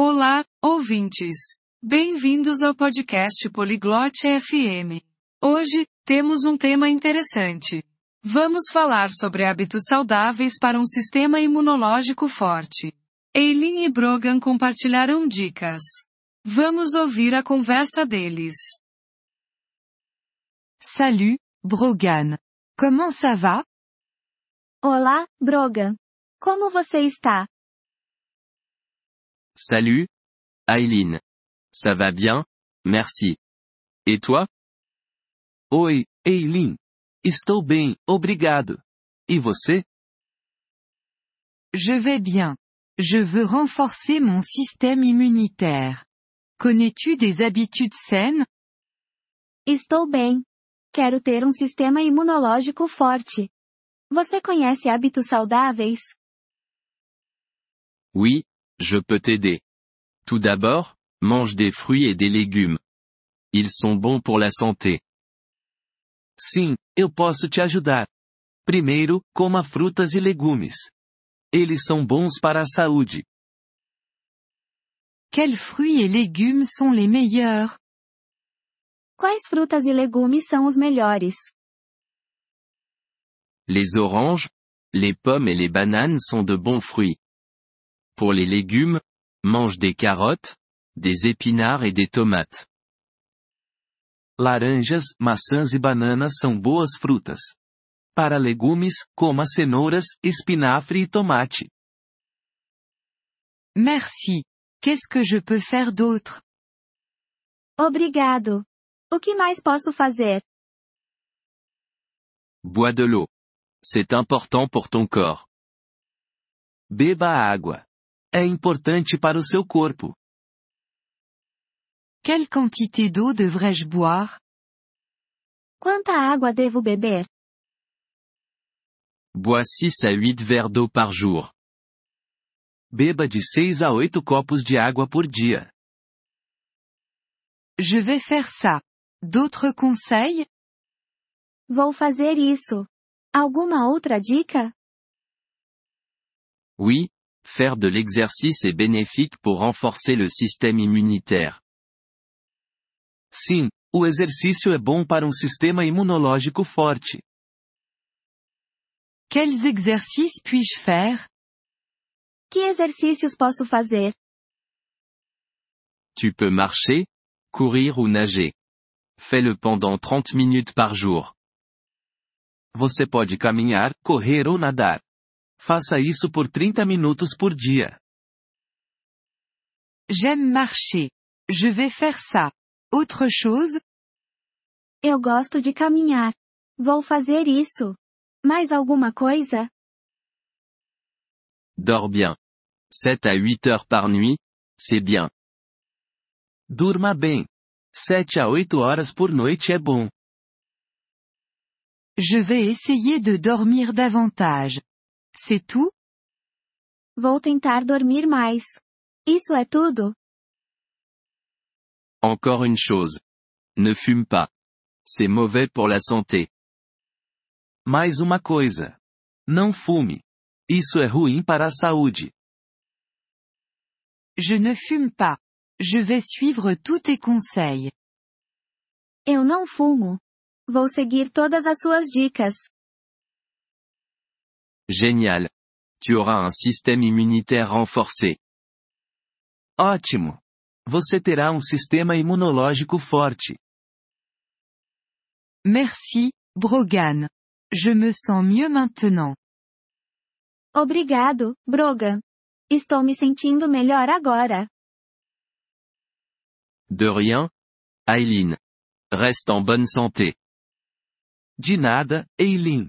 Olá, ouvintes. Bem-vindos ao podcast Poliglote FM. Hoje, temos um tema interessante. Vamos falar sobre hábitos saudáveis para um sistema imunológico forte. Eileen e Brogan compartilharam dicas. Vamos ouvir a conversa deles. Salut, Brogan. Comment ça va? Olá, Brogan. Como você está? Salut, Aileen. Ça va bien, merci. Et toi? Oi, Eileen. Estou bem, obrigado. E você? Je vais bien. Je veux renforcer mon système immunitaire. Connais-tu des habitudes saines? Estou bem. Quero ter um sistema imunológico forte. Você conhece hábitos saudáveis? Oui, je peux t'aider. Tout d'abord, mange des fruits et des légumes. Ils sont bons pour la santé. Sim, eu posso te ajudar. Primeiro, coma frutas e legumes. Eles são bons para a saúde. Quels fruits et légumes sont les meilleurs? Quais frutas e legumes são os melhores? Les oranges, les pommes et les bananes sont de bons fruits. Pour les légumes, mange des carottes, des épinards et des tomates. Laranjas, maçãs e bananas são boas frutas. Para legumes, coma cenouras, espinafre e tomate. Merci. Qu'est-ce que je peux faire d'autre? Obrigado. O que mais posso fazer? Bois de l'eau. C'est important pour ton corps. Beba água. É importante para o seu corpo. Quelle quantité d'eau devrais-je boire? Quanta água devo beber? Bois 6 à 8 verres d'eau par jour. Beba de 6 a 8 copos de água por dia. Je vais faire ça. D'autres conseils? Vou fazer isso. Alguma outra dica? Oui, faire de l'exercice est bénéfique pour renforcer le système immunitaire. Sim, o exercício é bom para um sistema imunológico forte. Quels exercices puis-je faire? Que exercícios posso fazer? Tu peux marcher, courir ou nager. Fais-le pendant 30 minutes par jour. Você pode caminhar, correr ou nadar. Faça isso por 30 minutos por dia. J'aime marcher. Je vais faire ça. Autre chose? Eu gosto de caminhar. Vou fazer isso. Mais alguma coisa? Dors bien. 7 à 8 heures par nuit, c'est bien. Durma bem. 7 a 8 horas por noite é bom. Je vais essayer de dormir davantage. C'est tout? Vou tentar dormir mais. Isso é tudo? Encore une chose. Ne fume pas. C'est mauvais pour la santé. Mais uma coisa. Não fume. Isso é ruim para a saúde. Je ne fume pas. Je vais suivre tous tes conseils. Eu não fumo. Vou seguir todas as suas dicas. Génial. Tu auras un système immunitaire renforcé. Ótimo. Você terá um sistema imunológico forte. Merci, Brogan. Je me sens mieux maintenant. Obrigado, Brogan. Estou me sentindo melhor agora. De rien, Aileen. Reste en bonne santé. De nada, Eileen.